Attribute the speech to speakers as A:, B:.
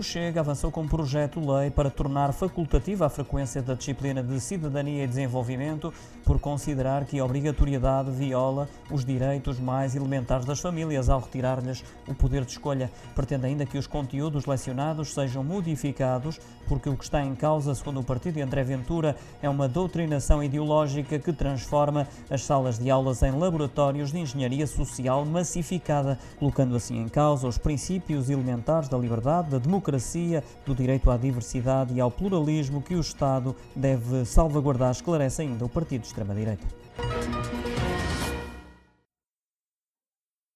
A: O Chega avançou com um projeto de lei para tornar facultativa a frequência da disciplina de cidadania e desenvolvimento, por considerar que a obrigatoriedade viola os direitos mais elementares das famílias ao retirar-lhes o poder de escolha. Pretende ainda que os conteúdos lecionados sejam modificados, porque o que está em causa, segundo o partido de André Ventura, é uma doutrinação ideológica que transforma as salas de aulas em laboratórios de engenharia social massificada, colocando assim em causa os princípios elementares da liberdade, da democracia, do direito à diversidade e ao pluralismo que o Estado deve salvaguardar, esclarece ainda o partido de extrema-direita.